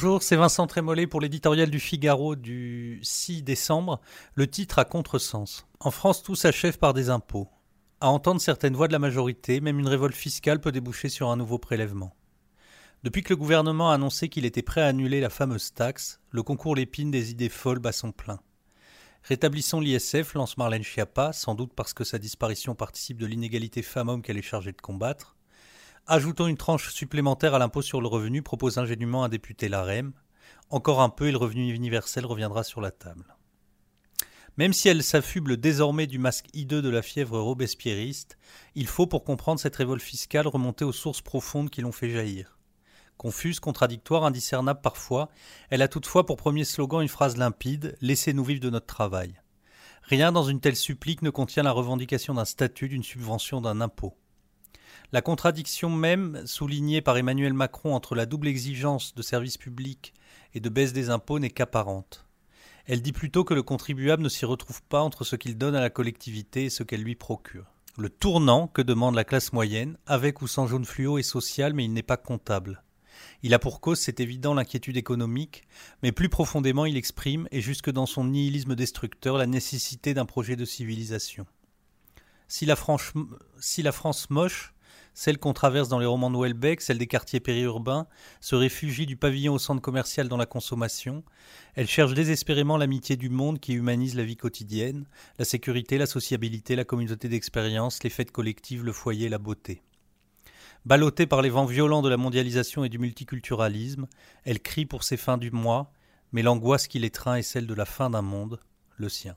Bonjour, c'est Vincent Trémollet pour l'éditorial du Figaro du 6 décembre. Le titre a contresens. En France, tout s'achève par des impôts. À entendre certaines voix de la majorité, même une révolte fiscale peut déboucher sur un nouveau prélèvement. Depuis que le gouvernement a annoncé qu'il était prêt à annuler la fameuse taxe, le concours Lépine des idées folles bat son plein. Rétablissons l'ISF, lance Marlène Schiappa, sans doute parce que sa disparition participe de l'inégalité femmes-hommes qu'elle est chargée de combattre. Ajoutons une tranche supplémentaire à l'impôt sur le revenu, propose ingénument un député LAREM. Encore un peu et le revenu universel reviendra sur la table. Même si elle s'affuble désormais du masque hideux de la fièvre robespierriste, il faut, pour comprendre cette révolte fiscale, remonter aux sources profondes qui l'ont fait jaillir. Confuse, contradictoire, indiscernable parfois, elle a toutefois pour premier slogan une phrase limpide Laissez-nous vivre de notre travail. Rien dans une telle supplique ne contient la revendication d'un statut, d'une subvention, d'un impôt. La contradiction même, soulignée par Emmanuel Macron entre la double exigence de services publics et de baisse des impôts, n'est qu'apparente. Elle dit plutôt que le contribuable ne s'y retrouve pas entre ce qu'il donne à la collectivité et ce qu'elle lui procure. Le tournant que demande la classe moyenne, avec ou sans jaune fluo, est social, mais il n'est pas comptable. Il a pour cause, c'est évident, l'inquiétude économique, mais plus profondément il exprime, et jusque dans son nihilisme destructeur, la nécessité d'un projet de civilisation. Si la France moche, celle qu'on traverse dans les romans de Welbeck, celle des quartiers périurbains, se réfugie du pavillon au centre commercial dans la consommation. Elle cherche désespérément l'amitié du monde qui humanise la vie quotidienne, la sécurité, la sociabilité, la communauté d'expérience, les fêtes collectives, le foyer, la beauté. Ballottée par les vents violents de la mondialisation et du multiculturalisme, elle crie pour ses fins du mois, mais l'angoisse qui l'étreint est celle de la fin d'un monde, le sien.